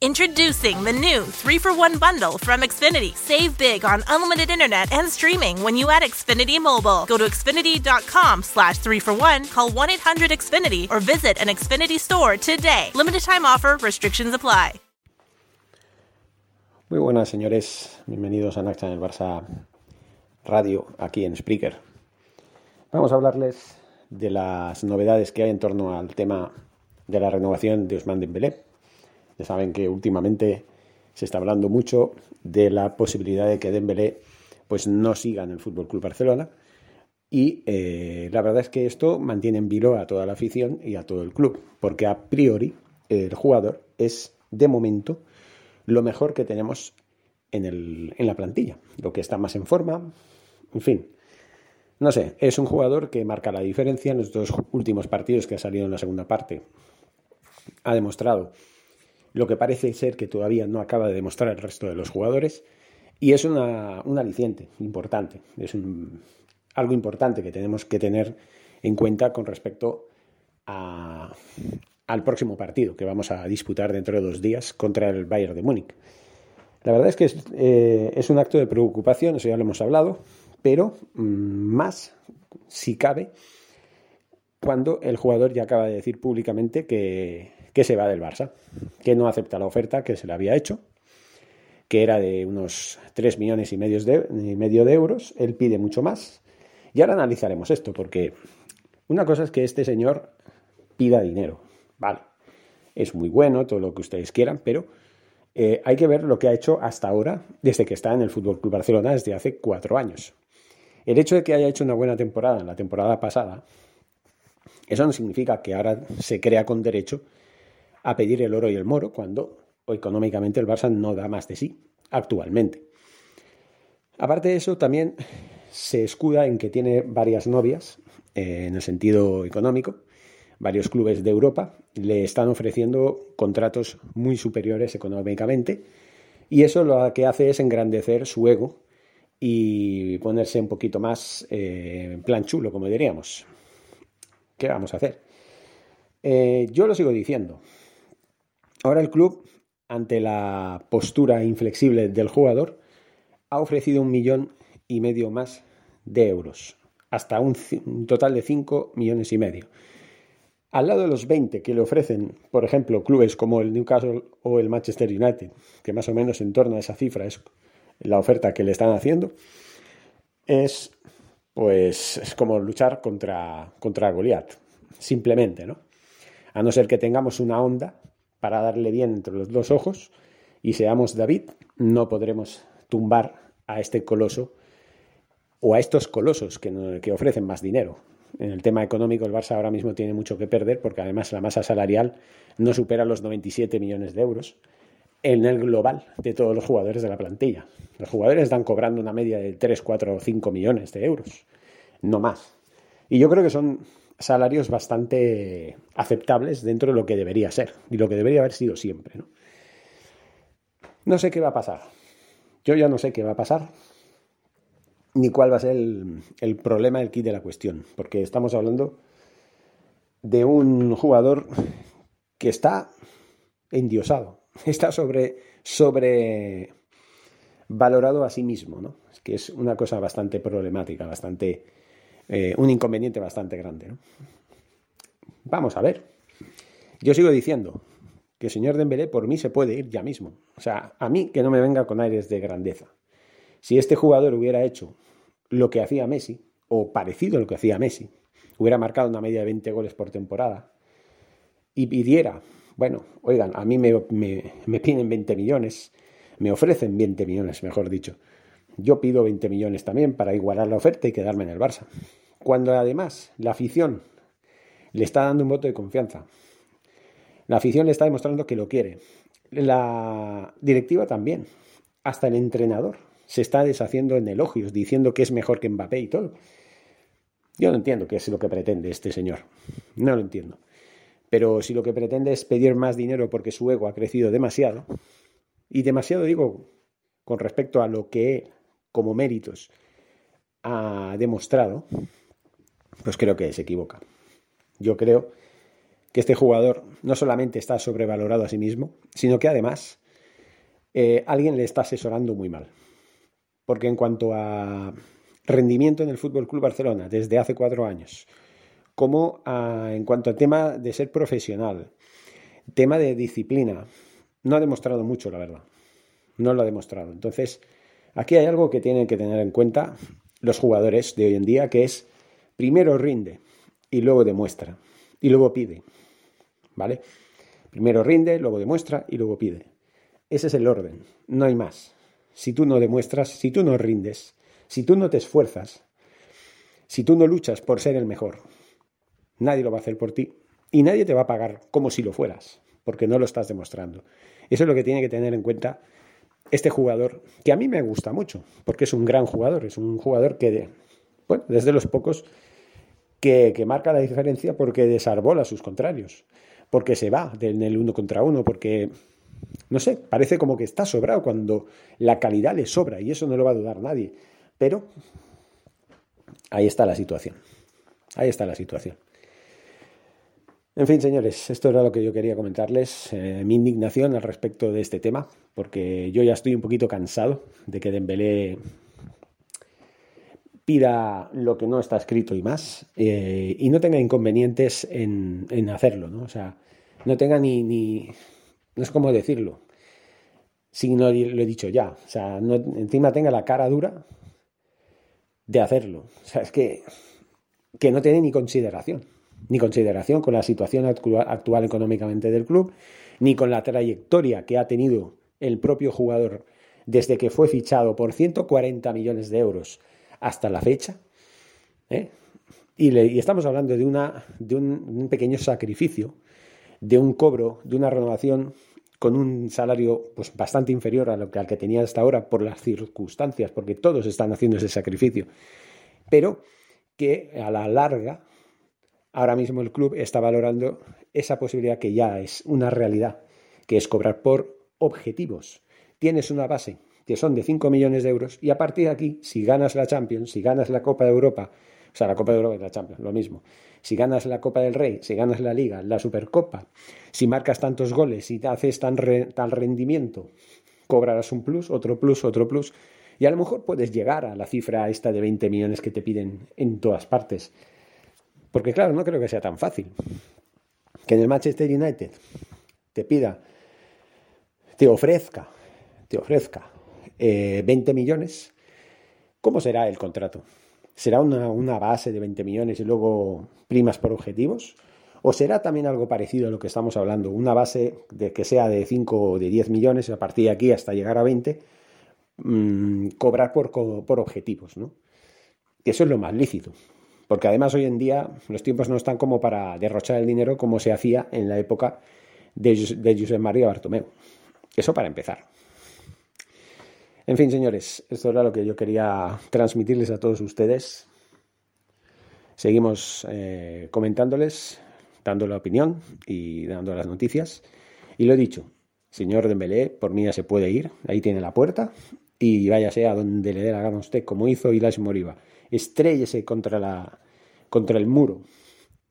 Introducing the new 3 for 1 bundle from Xfinity. Save big on unlimited internet and streaming when you add Xfinity Mobile. Go to Xfinity.com slash 3 for 1, call 1 800 Xfinity, or visit an Xfinity store today. Limited time offer, restrictions apply. Muy buenas, señores. Bienvenidos a Naxa en el Barça Radio, aquí en Spreaker. Vamos a hablarles de las novedades que hay en torno al tema de la renovación de Usman Dembélé ya saben que últimamente se está hablando mucho de la posibilidad de que Dembélé pues no siga en el Fútbol Club Barcelona y eh, la verdad es que esto mantiene en vilo a toda la afición y a todo el club, porque a priori el jugador es de momento lo mejor que tenemos en, el, en la plantilla, lo que está más en forma, en fin. No sé, es un jugador que marca la diferencia en los dos últimos partidos que ha salido en la segunda parte. Ha demostrado lo que parece ser que todavía no acaba de demostrar el resto de los jugadores. Y es una, un aliciente importante, es algo importante que tenemos que tener en cuenta con respecto al próximo partido que vamos a disputar dentro de dos días contra el Bayern de Múnich. La verdad es que es, eh, un acto de preocupación, eso ya lo hemos hablado, pero mm, más, si cabe, cuando el jugador ya acaba de decir públicamente que, que se va del Barça, que no acepta la oferta que se le había hecho, que era de unos 3 millones y medio de, medio de euros, él pide mucho más. Y ahora analizaremos esto, porque una cosa es que este señor pida dinero, vale, es muy bueno, todo lo que ustedes quieran, pero eh, hay que ver lo que ha hecho hasta ahora, desde que está en el Fútbol Club Barcelona, desde hace cuatro años. El hecho de que haya hecho una buena temporada en la temporada pasada, eso no significa que ahora se crea con derecho a pedir el oro y el moro cuando económicamente el Barça no da más de sí actualmente. Aparte de eso, también se escuda en que tiene varias novias eh, en el sentido económico. Varios clubes de Europa le están ofreciendo contratos muy superiores económicamente y eso lo que hace es engrandecer su ego y ponerse un poquito más eh, en plan chulo, como diríamos. ¿Qué vamos a hacer? Eh, yo lo sigo diciendo. Ahora el club, ante la postura inflexible del jugador, ha ofrecido un millón y medio más de euros, hasta un, total de 5 millones y medio. Al lado de los 20 que le ofrecen, por ejemplo, clubes como el Newcastle o el Manchester United, que más o menos en torno a esa cifra es la oferta que le están haciendo, es pues es como luchar contra, contra Goliat, simplemente, ¿no? A no ser que tengamos una onda para darle bien entre los dos ojos y seamos David, no podremos tumbar a este coloso o a estos colosos que, que ofrecen más dinero. En el tema económico, el Barça ahora mismo tiene mucho que perder porque además la masa salarial no supera los 97 millones de euros en el global de todos los jugadores de la plantilla. Los jugadores están cobrando una media de 3, 4 o 5 millones de euros, no más. Y yo creo que son salarios bastante aceptables dentro de lo que debería ser y lo que debería haber sido siempre. ¿no? no sé qué va a pasar. Yo ya no sé qué va a pasar ni cuál va a ser el, el problema, el kit de la cuestión, porque estamos hablando de un jugador que está endiosado, está sobre, sobre valorado a sí mismo, ¿no? Es que es una cosa bastante problemática, bastante eh, un inconveniente bastante grande. Vamos a ver. Yo sigo diciendo que el señor Dembélé por mí se puede ir ya mismo. O sea, a mí que no me venga con aires de grandeza. Si este jugador hubiera hecho lo que hacía Messi, o parecido a lo que hacía Messi, hubiera marcado una media de 20 goles por temporada, y pidiera, bueno, oigan, a mí me, me, me piden 20 millones, me ofrecen 20 millones, mejor dicho, yo pido 20 millones también para igualar la oferta y quedarme en el Barça. Cuando además la afición le está dando un voto de confianza, la afición le está demostrando que lo quiere, la directiva también, hasta el entrenador se está deshaciendo en elogios, diciendo que es mejor que Mbappé y todo. Yo no entiendo qué es lo que pretende este señor, no lo entiendo. Pero si lo que pretende es pedir más dinero porque su ego ha crecido demasiado, y demasiado digo con respecto a lo que como méritos ha demostrado, pues creo que se equivoca. Yo creo que este jugador no solamente está sobrevalorado a sí mismo, sino que además eh, alguien le está asesorando muy mal. Porque en cuanto a rendimiento en el Fútbol Club Barcelona desde hace cuatro años, como en cuanto a tema de ser profesional, tema de disciplina, no ha demostrado mucho, la verdad. No lo ha demostrado. Entonces, aquí hay algo que tienen que tener en cuenta los jugadores de hoy en día, que es primero rinde y luego demuestra y luego pide. ¿Vale? Primero rinde, luego demuestra y luego pide. Ese es el orden, no hay más. Si tú no demuestras, si tú no rindes, si tú no te esfuerzas, si tú no luchas por ser el mejor, Nadie lo va a hacer por ti y nadie te va a pagar como si lo fueras, porque no lo estás demostrando. Eso es lo que tiene que tener en cuenta este jugador, que a mí me gusta mucho, porque es un gran jugador, es un jugador que, bueno, desde los pocos que, marca la diferencia porque desarbola a sus contrarios, porque se va en el uno contra uno, porque, no sé, parece como que está sobrado cuando la calidad le sobra y eso no lo va a dudar nadie. Pero ahí está la situación. Ahí está la situación. En fin, señores, esto era lo que yo quería comentarles, eh, mi indignación al respecto de este tema, porque yo ya estoy un poquito cansado de que Dembélé pida lo que no está escrito y más, eh, y no tenga inconvenientes en, hacerlo, ¿no? O sea, no tenga ni, ni, no es como decirlo, si no lo he dicho ya, o sea, no, encima tenga la cara dura de hacerlo, o sea, es que, que no tiene ni consideración ni consideración con la situación actual económicamente del club, ni con la trayectoria que ha tenido el propio jugador desde que fue fichado por 140 millones de euros hasta la fecha. ¿eh? Y, estamos hablando de, una, de un, pequeño sacrificio, de un cobro, de una renovación con un salario pues, bastante inferior a lo que, al que tenía hasta ahora por las circunstancias, porque todos están haciendo ese sacrificio, pero que a la larga ahora mismo el club está valorando esa posibilidad que ya es una realidad, que es cobrar por objetivos. Tienes una base que son de 5 millones de euros y a partir de aquí, si ganas la Champions, si ganas la Copa de Europa, o sea, la Copa de Europa y la Champions, lo mismo. Si ganas la Copa del Rey, si ganas la Liga, la Supercopa, si marcas tantos goles y te haces tan tal rendimiento, cobrarás un plus, otro plus, otro plus, y a lo mejor puedes llegar a la cifra esta de 20 millones que te piden en todas partes. Porque claro, no creo que sea tan fácil. Que en el Manchester United te pida, te ofrezca, te ofrezca 20 eh, millones, ¿cómo será el contrato? ¿Será una, una, base de 20 millones y luego primas por objetivos? ¿O será también algo parecido a lo que estamos hablando? Una base de que sea de 5 o de 10 millones, a partir de aquí hasta llegar a 20, mm, cobrar por, por objetivos, ¿no? Eso es lo más lícito. Porque además hoy en día los tiempos no están como para derrochar el dinero como se hacía en la época de, de Josep María Bartomeu. Eso para empezar. En fin, señores, esto era lo que yo quería transmitirles a todos ustedes. Seguimos eh, comentándoles, dando la opinión y dando las noticias. Y lo he dicho, señor Dembélé, por mí ya se puede ir, ahí tiene la puerta y váyase a donde le dé la gana a usted, como hizo Ilash Moriba estrellese contra, la, contra el muro,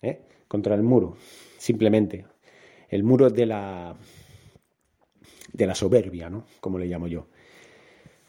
¿eh? contra el muro, simplemente. El muro de la, de la soberbia, ¿no? Como le llamo yo.